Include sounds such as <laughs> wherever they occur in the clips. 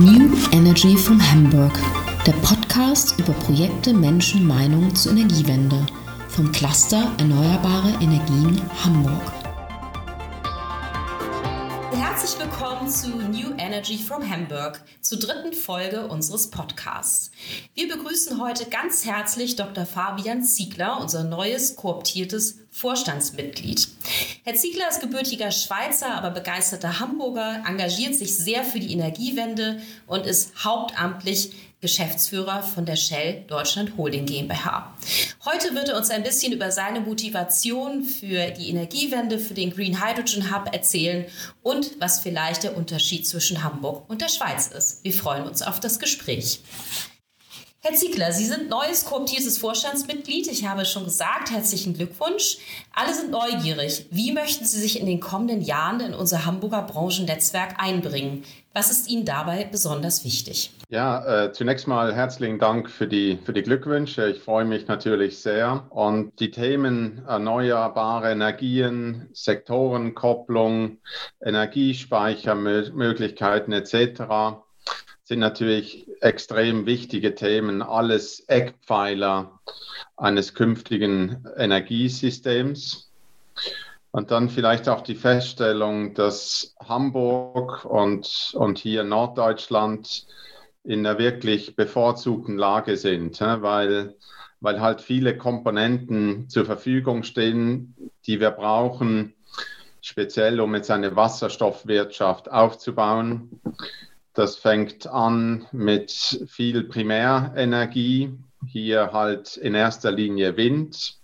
New Energy from Hamburg, der Podcast über Projekte, Menschen, Meinungen zur Energiewende vom Cluster Erneuerbare Energien Hamburg. Willkommen zu New Energy from Hamburg, zur dritten Folge unseres Podcasts. Wir begrüßen heute ganz herzlich Dr. Fabian Ziegler, unser neues kooptiertes Vorstandsmitglied. Herr Ziegler ist gebürtiger Schweizer, aber begeisterter Hamburger, engagiert sich sehr für die Energiewende und ist hauptamtlich Geschäftsführer von der Shell Deutschland Holding GmbH. Heute wird er uns ein bisschen über seine Motivation für die Energiewende, für den Green Hydrogen Hub erzählen und was vielleicht der Unterschied zwischen Hamburg und der Schweiz ist. Wir freuen uns auf das Gespräch. Herr Ziegler, Sie sind neues kooptiertes Vorstandsmitglied. Ich habe schon gesagt, herzlichen Glückwunsch. Alle sind neugierig. Wie möchten Sie sich in den kommenden Jahren in unser Hamburger Branchennetzwerk einbringen? Was ist Ihnen dabei besonders wichtig? Ja, äh, zunächst mal herzlichen Dank für die, für die Glückwünsche. Ich freue mich natürlich sehr. Und die Themen erneuerbare Energien, Sektorenkopplung, Energiespeichermöglichkeiten etc sind natürlich extrem wichtige Themen, alles Eckpfeiler eines künftigen Energiesystems. Und dann vielleicht auch die Feststellung, dass Hamburg und, und hier Norddeutschland in einer wirklich bevorzugten Lage sind, weil, weil halt viele Komponenten zur Verfügung stehen, die wir brauchen, speziell um jetzt eine Wasserstoffwirtschaft aufzubauen. Das fängt an mit viel Primärenergie, hier halt in erster Linie Wind.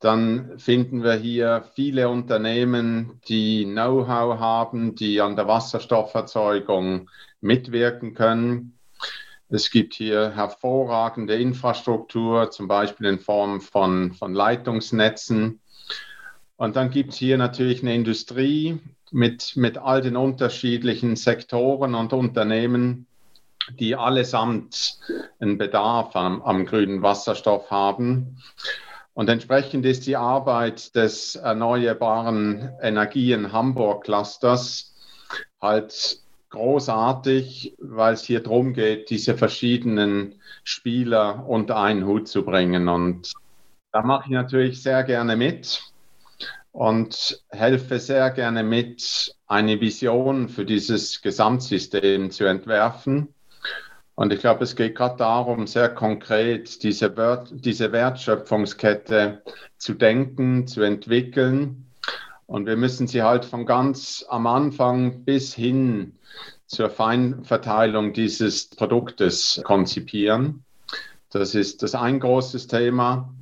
Dann finden wir hier viele Unternehmen, die Know-how haben, die an der Wasserstofferzeugung mitwirken können. Es gibt hier hervorragende Infrastruktur, zum Beispiel in Form von, von Leitungsnetzen. Und dann gibt es hier natürlich eine Industrie, mit, mit all den unterschiedlichen Sektoren und Unternehmen, die allesamt einen Bedarf am, am grünen Wasserstoff haben. Und entsprechend ist die Arbeit des Erneuerbaren Energien Hamburg Clusters halt großartig, weil es hier darum geht, diese verschiedenen Spieler unter einen Hut zu bringen. Und da mache ich natürlich sehr gerne mit und helfe sehr gerne mit, eine Vision für dieses Gesamtsystem zu entwerfen. Und ich glaube, es geht gerade darum, sehr konkret diese, Wert, diese Wertschöpfungskette zu denken, zu entwickeln. Und wir müssen sie halt von ganz am Anfang bis hin zur Feinverteilung dieses Produktes konzipieren. Das ist das ein großes Thema.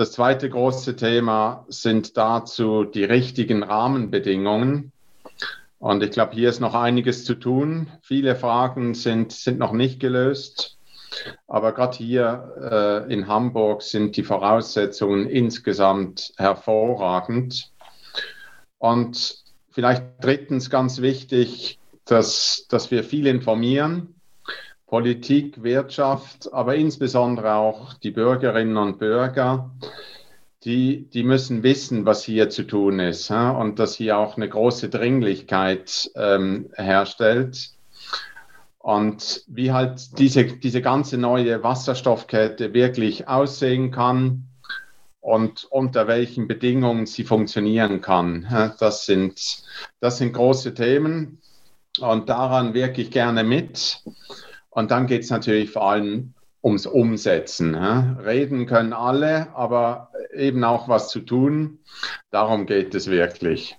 Das zweite große Thema sind dazu die richtigen Rahmenbedingungen. Und ich glaube, hier ist noch einiges zu tun. Viele Fragen sind, sind noch nicht gelöst. Aber gerade hier äh, in Hamburg sind die Voraussetzungen insgesamt hervorragend. Und vielleicht drittens ganz wichtig, dass, dass wir viel informieren. Politik, Wirtschaft, aber insbesondere auch die Bürgerinnen und Bürger, die, die müssen wissen, was hier zu tun ist und dass hier auch eine große Dringlichkeit ähm, herstellt. Und wie halt diese, diese ganze neue Wasserstoffkette wirklich aussehen kann und unter welchen Bedingungen sie funktionieren kann. Das sind, das sind große Themen und daran wirke ich gerne mit. Und dann geht es natürlich vor allem ums Umsetzen. Reden können alle, aber eben auch was zu tun. Darum geht es wirklich.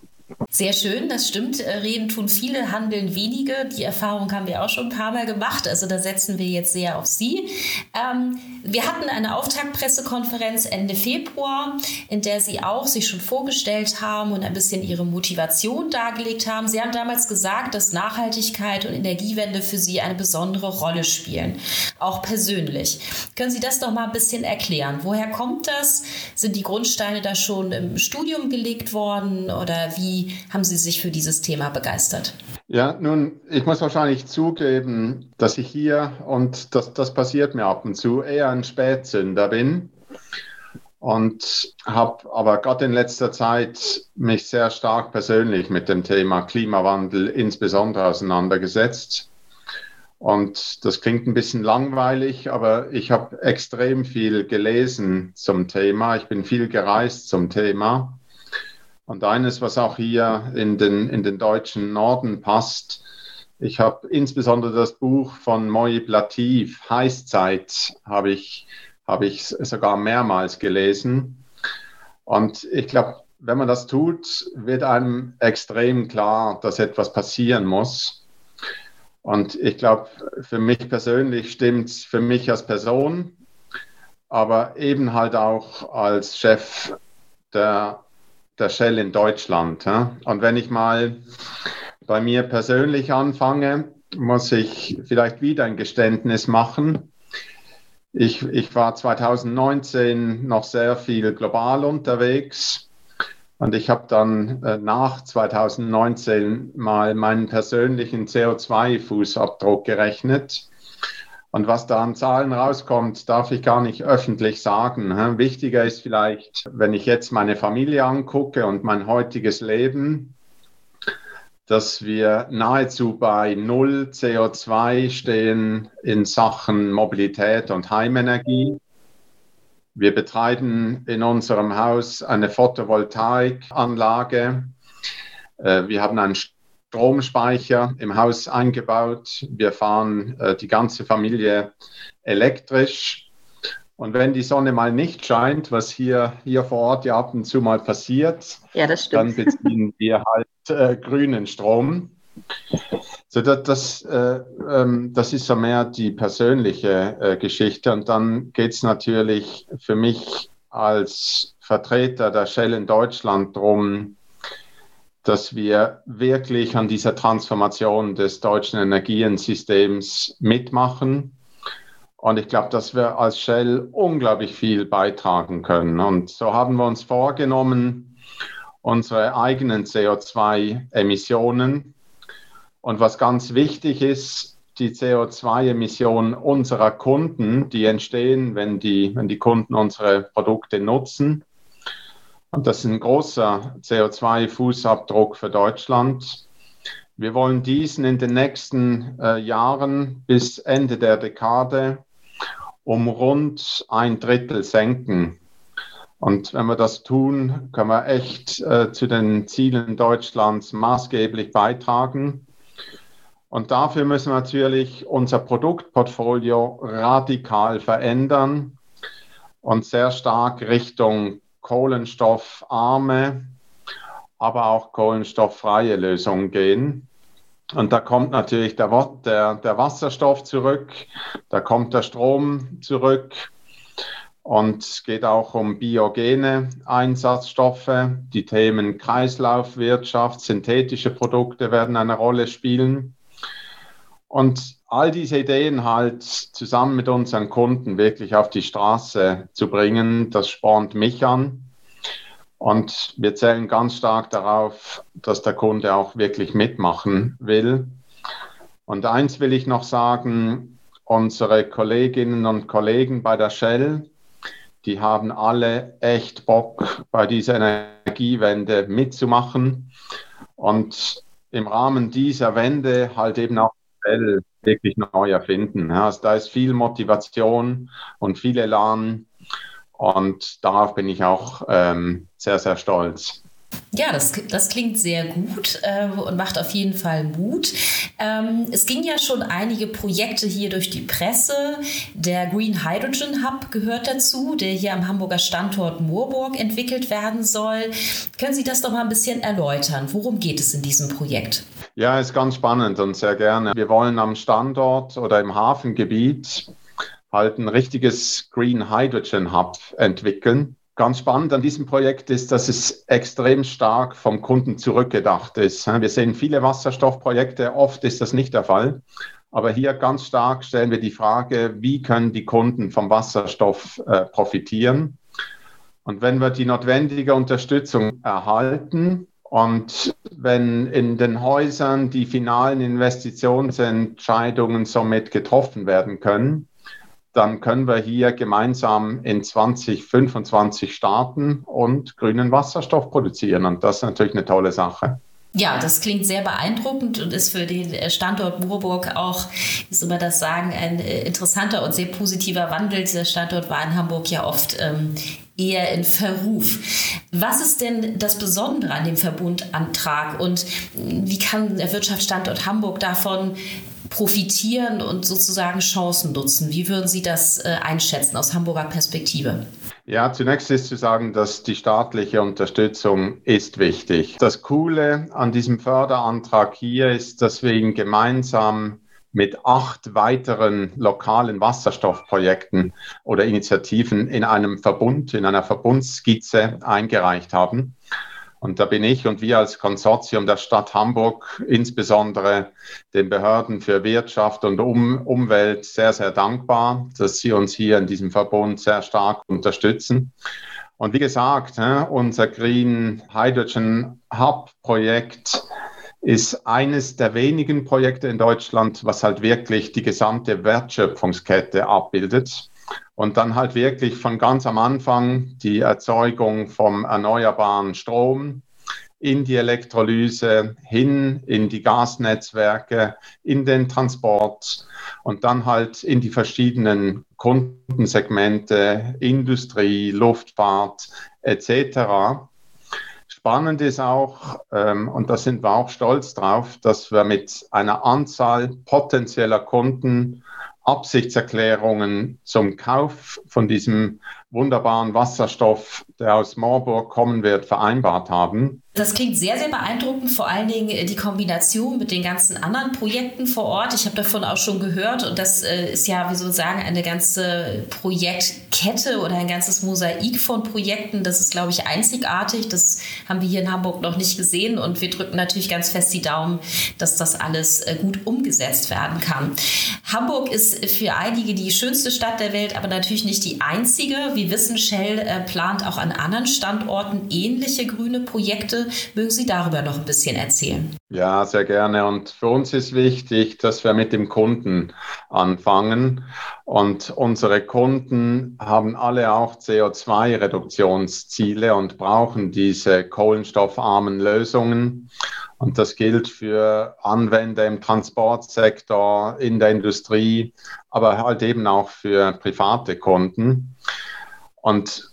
Sehr schön, das stimmt. Äh, reden tun viele, handeln wenige. Die Erfahrung haben wir auch schon ein paar Mal gemacht. Also da setzen wir jetzt sehr auf Sie. Ähm, wir hatten eine Auftaktpressekonferenz Ende Februar, in der Sie auch sich schon vorgestellt haben und ein bisschen Ihre Motivation dargelegt haben. Sie haben damals gesagt, dass Nachhaltigkeit und Energiewende für Sie eine besondere Rolle spielen, auch persönlich. Können Sie das doch mal ein bisschen erklären? Woher kommt das? Sind die Grundsteine da schon im Studium gelegt worden oder wie haben Sie sich für dieses Thema begeistert? Ja, nun, ich muss wahrscheinlich zugeben, dass ich hier, und das, das passiert mir ab und zu, eher ein Spätzünder bin. und habe aber gerade in letzter Zeit mich sehr stark persönlich mit dem Thema Klimawandel insbesondere auseinandergesetzt. Und das klingt ein bisschen langweilig, aber ich habe extrem viel gelesen zum Thema. Ich bin viel gereist zum Thema. Und eines, was auch hier in den, in den deutschen Norden passt, ich habe insbesondere das Buch von Moib Latif, Heißzeit, habe ich habe ich sogar mehrmals gelesen. Und ich glaube, wenn man das tut, wird einem extrem klar, dass etwas passieren muss. Und ich glaube, für mich persönlich stimmt es für mich als Person, aber eben halt auch als Chef der, der Shell in Deutschland. Und wenn ich mal bei mir persönlich anfange, muss ich vielleicht wieder ein Geständnis machen. Ich, ich war 2019 noch sehr viel global unterwegs und ich habe dann äh, nach 2019 mal meinen persönlichen CO2-Fußabdruck gerechnet. Und was da an Zahlen rauskommt, darf ich gar nicht öffentlich sagen. Wichtiger ist vielleicht, wenn ich jetzt meine Familie angucke und mein heutiges Leben, dass wir nahezu bei Null CO2 stehen in Sachen Mobilität und Heimenergie. Wir betreiben in unserem Haus eine Photovoltaikanlage. Äh, wir haben einen Stromspeicher im Haus eingebaut. Wir fahren äh, die ganze Familie elektrisch. Und wenn die Sonne mal nicht scheint, was hier, hier vor Ort ja ab und zu mal passiert, ja, dann beziehen wir halt äh, grünen Strom. So, das, das, äh, ähm, das ist so mehr die persönliche äh, Geschichte. Und dann geht es natürlich für mich als Vertreter der Shell in Deutschland darum, dass wir wirklich an dieser Transformation des deutschen Energiensystems mitmachen und ich glaube, dass wir als Shell unglaublich viel beitragen können. Und so haben wir uns vorgenommen, unsere eigenen CO2-Emissionen und was ganz wichtig ist, die CO2-Emissionen unserer Kunden, die entstehen, wenn die, wenn die Kunden unsere Produkte nutzen. Und das ist ein großer CO2-Fußabdruck für Deutschland. Wir wollen diesen in den nächsten äh, Jahren bis Ende der Dekade um rund ein Drittel senken. Und wenn wir das tun, können wir echt äh, zu den Zielen Deutschlands maßgeblich beitragen. Und dafür müssen wir natürlich unser Produktportfolio radikal verändern und sehr stark Richtung kohlenstoffarme, aber auch kohlenstofffreie Lösungen gehen. Und da kommt natürlich der, der, der Wasserstoff zurück, da kommt der Strom zurück und es geht auch um biogene Einsatzstoffe. Die Themen Kreislaufwirtschaft, synthetische Produkte werden eine Rolle spielen. Und all diese Ideen halt zusammen mit unseren Kunden wirklich auf die Straße zu bringen, das spornt mich an. Und wir zählen ganz stark darauf, dass der Kunde auch wirklich mitmachen will. Und eins will ich noch sagen, unsere Kolleginnen und Kollegen bei der Shell, die haben alle echt Bock, bei dieser Energiewende mitzumachen und im Rahmen dieser Wende halt eben auch Shell wirklich neu erfinden. Also da ist viel Motivation und viel Elan und darauf bin ich auch ähm, sehr, sehr stolz. Ja, das, das klingt sehr gut äh, und macht auf jeden Fall Mut. Ähm, es ging ja schon einige Projekte hier durch die Presse. Der Green Hydrogen Hub gehört dazu, der hier am Hamburger Standort Moorburg entwickelt werden soll. Können Sie das doch mal ein bisschen erläutern? Worum geht es in diesem Projekt? Ja, ist ganz spannend und sehr gerne. Wir wollen am Standort oder im Hafengebiet halt ein richtiges Green Hydrogen Hub entwickeln. Ganz spannend an diesem Projekt ist, dass es extrem stark vom Kunden zurückgedacht ist. Wir sehen viele Wasserstoffprojekte, oft ist das nicht der Fall. Aber hier ganz stark stellen wir die Frage, wie können die Kunden vom Wasserstoff äh, profitieren? Und wenn wir die notwendige Unterstützung erhalten und wenn in den Häusern die finalen Investitionsentscheidungen somit getroffen werden können, dann können wir hier gemeinsam in 2025 starten und grünen Wasserstoff produzieren. Und das ist natürlich eine tolle Sache. Ja, das klingt sehr beeindruckend und ist für den äh, Standort Murburg auch, wie soll man das sagen, ein äh, interessanter und sehr positiver Wandel. Dieser Standort war in Hamburg ja oft ähm, eher in Verruf. Was ist denn das Besondere an dem Verbundantrag und wie kann der Wirtschaftsstandort Hamburg davon profitieren und sozusagen Chancen nutzen? Wie würden Sie das äh, einschätzen aus Hamburger Perspektive? Ja, zunächst ist zu sagen, dass die staatliche Unterstützung ist wichtig. Das Coole an diesem Förderantrag hier ist, dass wir ihn gemeinsam mit acht weiteren lokalen Wasserstoffprojekten oder Initiativen in einem Verbund, in einer Verbundskizze eingereicht haben. Und da bin ich und wir als Konsortium der Stadt Hamburg, insbesondere den Behörden für Wirtschaft und um Umwelt, sehr, sehr dankbar, dass sie uns hier in diesem Verbund sehr stark unterstützen. Und wie gesagt, unser Green Hydrogen Hub Projekt ist eines der wenigen Projekte in Deutschland, was halt wirklich die gesamte Wertschöpfungskette abbildet und dann halt wirklich von ganz am Anfang die Erzeugung vom erneuerbaren Strom in die Elektrolyse, hin in die Gasnetzwerke, in den Transport und dann halt in die verschiedenen Kundensegmente, Industrie, Luftfahrt etc. Spannend ist auch, ähm, und da sind wir auch stolz drauf, dass wir mit einer Anzahl potenzieller Kunden Absichtserklärungen zum Kauf von diesem wunderbaren Wasserstoff, der aus Marburg kommen wird, vereinbart haben. Das klingt sehr, sehr beeindruckend, vor allen Dingen äh, die Kombination mit den ganzen anderen Projekten vor Ort. Ich habe davon auch schon gehört und das äh, ist ja, wie soll ich sagen, eine ganze Projektkette oder ein ganzes Mosaik von Projekten. Das ist, glaube ich, einzigartig. Das haben wir hier in Hamburg noch nicht gesehen und wir drücken natürlich ganz fest die Daumen, dass das alles äh, gut umgesetzt werden kann. Hamburg ist für einige die schönste Stadt der Welt, aber natürlich nicht die einzige. Wir wissen, Shell plant auch an anderen Standorten ähnliche grüne Projekte. Mögen Sie darüber noch ein bisschen erzählen? Ja, sehr gerne. Und für uns ist wichtig, dass wir mit dem Kunden anfangen. Und unsere Kunden haben alle auch CO2-Reduktionsziele und brauchen diese kohlenstoffarmen Lösungen. Und das gilt für Anwender im Transportsektor, in der Industrie, aber halt eben auch für private Kunden. Und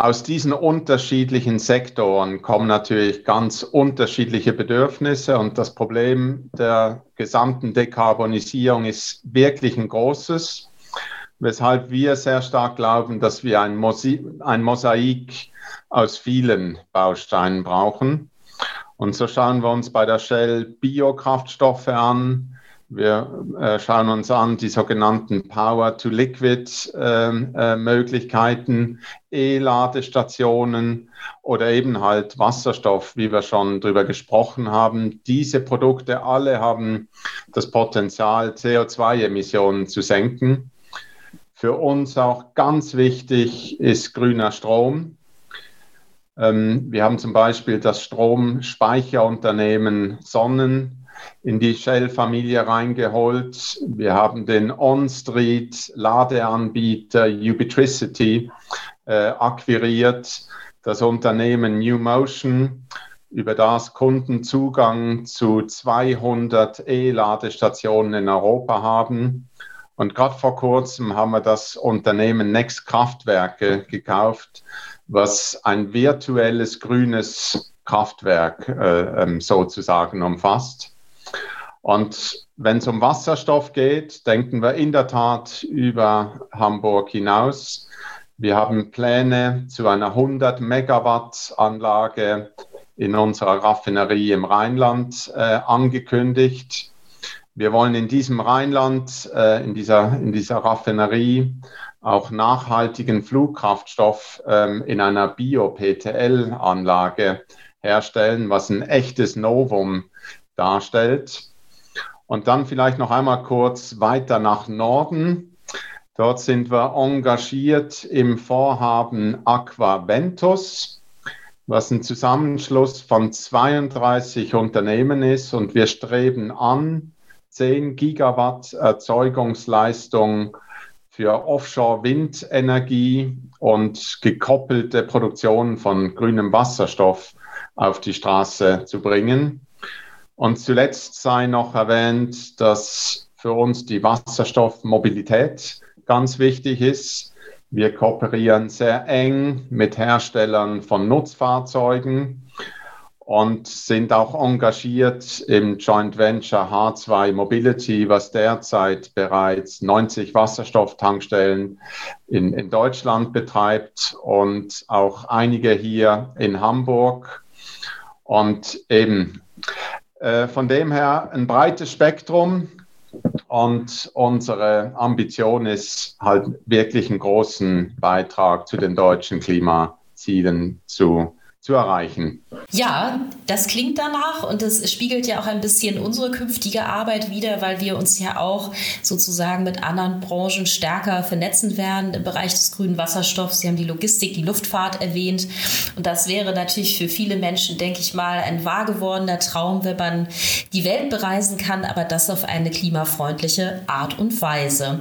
aus diesen unterschiedlichen Sektoren kommen natürlich ganz unterschiedliche Bedürfnisse und das Problem der gesamten Dekarbonisierung ist wirklich ein großes, weshalb wir sehr stark glauben, dass wir ein, ein Mosaik aus vielen Bausteinen brauchen. Und so schauen wir uns bei der Shell Biokraftstoffe an, wir äh, schauen uns an die sogenannten Power-to-Liquid-Möglichkeiten, äh, äh, E-Ladestationen oder eben halt Wasserstoff, wie wir schon darüber gesprochen haben. Diese Produkte alle haben das Potenzial, CO2-Emissionen zu senken. Für uns auch ganz wichtig ist grüner Strom. Ähm, wir haben zum Beispiel das Stromspeicherunternehmen Sonnen in die Shell-Familie reingeholt. Wir haben den On-Street-Ladeanbieter Ubitricity äh, akquiriert, das Unternehmen New Motion, über das Kunden Zugang zu 200 E-Ladestationen in Europa haben. Und gerade vor kurzem haben wir das Unternehmen Next Kraftwerke gekauft, was ein virtuelles grünes Kraftwerk äh, ähm, sozusagen umfasst. Und wenn es um Wasserstoff geht, denken wir in der Tat über Hamburg hinaus. Wir haben Pläne zu einer 100 Megawatt Anlage in unserer Raffinerie im Rheinland äh, angekündigt. Wir wollen in diesem Rheinland, äh, in, dieser, in dieser Raffinerie, auch nachhaltigen Flugkraftstoff ähm, in einer Bio-PTL-Anlage herstellen, was ein echtes Novum darstellt. Und dann vielleicht noch einmal kurz weiter nach Norden. Dort sind wir engagiert im Vorhaben Aquaventus, was ein Zusammenschluss von 32 Unternehmen ist. Und wir streben an, 10 Gigawatt Erzeugungsleistung für Offshore-Windenergie und gekoppelte Produktion von grünem Wasserstoff auf die Straße zu bringen. Und zuletzt sei noch erwähnt, dass für uns die Wasserstoffmobilität ganz wichtig ist. Wir kooperieren sehr eng mit Herstellern von Nutzfahrzeugen und sind auch engagiert im Joint Venture H2 Mobility, was derzeit bereits 90 Wasserstofftankstellen in, in Deutschland betreibt und auch einige hier in Hamburg. Und eben äh, von dem her ein breites Spektrum. Und unsere Ambition ist halt wirklich einen großen Beitrag zu den deutschen Klimazielen zu zu erreichen. Ja, das klingt danach und das spiegelt ja auch ein bisschen unsere künftige Arbeit wider, weil wir uns ja auch sozusagen mit anderen Branchen stärker vernetzen werden im Bereich des grünen Wasserstoffs. Sie haben die Logistik, die Luftfahrt erwähnt und das wäre natürlich für viele Menschen, denke ich mal, ein wahr gewordener Traum, wenn man die Welt bereisen kann, aber das auf eine klimafreundliche Art und Weise.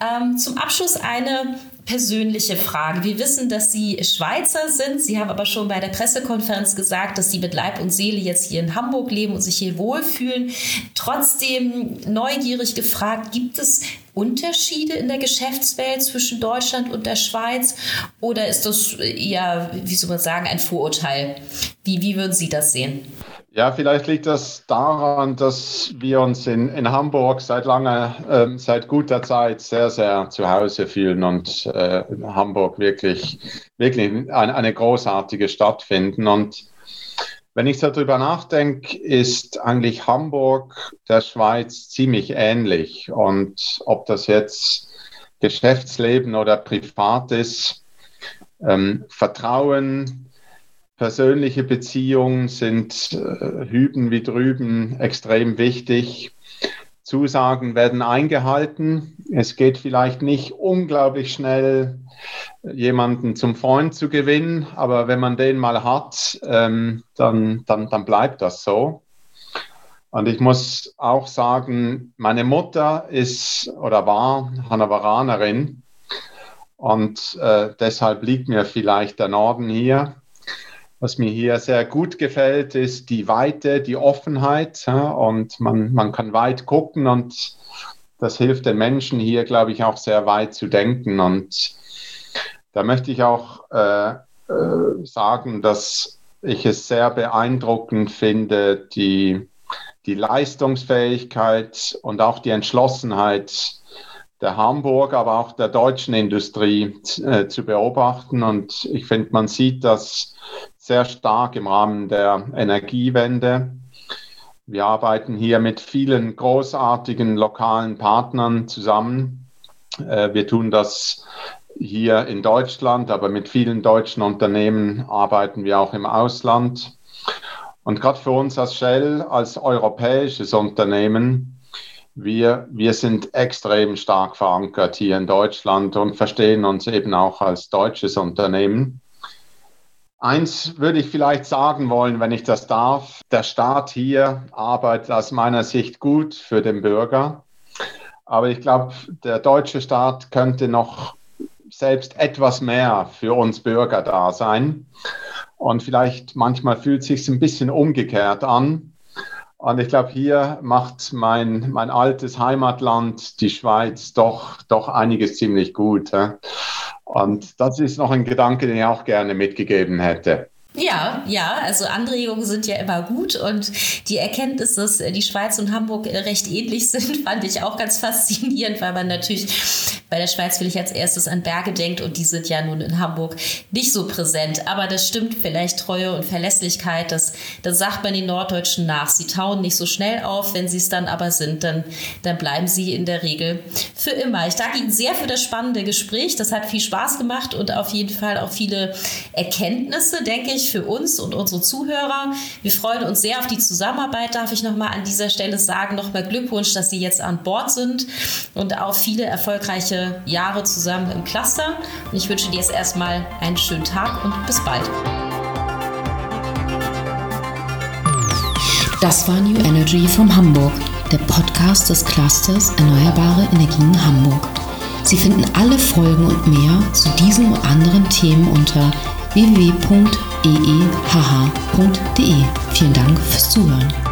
Ähm, zum Abschluss eine persönliche Frage. Wir wissen, dass Sie Schweizer sind. Sie haben aber schon bei der Pressekonferenz gesagt, dass Sie mit Leib und Seele jetzt hier in Hamburg leben und sich hier wohlfühlen. Trotzdem neugierig gefragt, gibt es Unterschiede in der Geschäftswelt zwischen Deutschland und der Schweiz? Oder ist das eher, wie soll man sagen, ein Vorurteil? Wie, wie würden Sie das sehen? Ja, vielleicht liegt das daran, dass wir uns in, in Hamburg seit langer, äh, seit guter Zeit sehr, sehr zu Hause fühlen und äh, Hamburg wirklich, wirklich eine, eine großartige Stadt finden. Und wenn ich so drüber nachdenke, ist eigentlich Hamburg der Schweiz ziemlich ähnlich. Und ob das jetzt Geschäftsleben oder privat ist, ähm, Vertrauen, Persönliche Beziehungen sind äh, hüben wie drüben extrem wichtig. Zusagen werden eingehalten. Es geht vielleicht nicht unglaublich schnell, jemanden zum Freund zu gewinnen, aber wenn man den mal hat, ähm, dann, dann, dann bleibt das so. Und ich muss auch sagen, meine Mutter ist oder war Hannoveranerin und äh, deshalb liegt mir vielleicht der Norden hier. Was mir hier sehr gut gefällt, ist die Weite, die Offenheit ja, und man, man kann weit gucken und das hilft den Menschen hier, glaube ich, auch sehr weit zu denken. Und da möchte ich auch äh, äh, sagen, dass ich es sehr beeindruckend finde, die, die Leistungsfähigkeit und auch die Entschlossenheit der Hamburg, aber auch der deutschen Industrie äh, zu beobachten. Und ich finde, man sieht das sehr stark im Rahmen der Energiewende. Wir arbeiten hier mit vielen großartigen lokalen Partnern zusammen. Äh, wir tun das hier in Deutschland, aber mit vielen deutschen Unternehmen arbeiten wir auch im Ausland. Und gerade für uns als Shell, als europäisches Unternehmen, wir, wir sind extrem stark verankert hier in Deutschland und verstehen uns eben auch als deutsches Unternehmen. Eins würde ich vielleicht sagen wollen, wenn ich das darf. Der Staat hier arbeitet aus meiner Sicht gut für den Bürger. Aber ich glaube, der deutsche Staat könnte noch selbst etwas mehr für uns Bürger da sein. Und vielleicht manchmal fühlt es sich ein bisschen umgekehrt an. Und ich glaube, hier macht mein, mein altes Heimatland, die Schweiz, doch, doch einiges ziemlich gut. Und das ist noch ein Gedanke, den ich auch gerne mitgegeben hätte. Ja, ja, also Anregungen sind ja immer gut und die Erkenntnis, dass die Schweiz und Hamburg recht ähnlich <laughs> sind, fand ich auch ganz faszinierend, weil man natürlich bei der Schweiz will ich als erstes an Berge denkt und die sind ja nun in Hamburg nicht so präsent. Aber das stimmt vielleicht Treue und Verlässlichkeit, das, das sagt man den Norddeutschen nach. Sie tauen nicht so schnell auf, wenn sie es dann aber sind, dann, dann bleiben sie in der Regel für immer. Ich danke Ihnen sehr für das spannende Gespräch. Das hat viel Spaß gemacht und auf jeden Fall auch viele Erkenntnisse, denke ich, für uns und unsere Zuhörer. Wir freuen uns sehr auf die Zusammenarbeit, darf ich nochmal an dieser Stelle sagen. Nochmal Glückwunsch, dass Sie jetzt an Bord sind und auch viele erfolgreiche Jahre zusammen im Cluster. Und ich wünsche dir jetzt erstmal einen schönen Tag und bis bald. Das war New Energy from Hamburg, der Podcast des Clusters Erneuerbare Energien Hamburg. Sie finden alle Folgen und mehr zu diesem und anderen Themen unter www.eehh.de. Vielen Dank fürs Zuhören.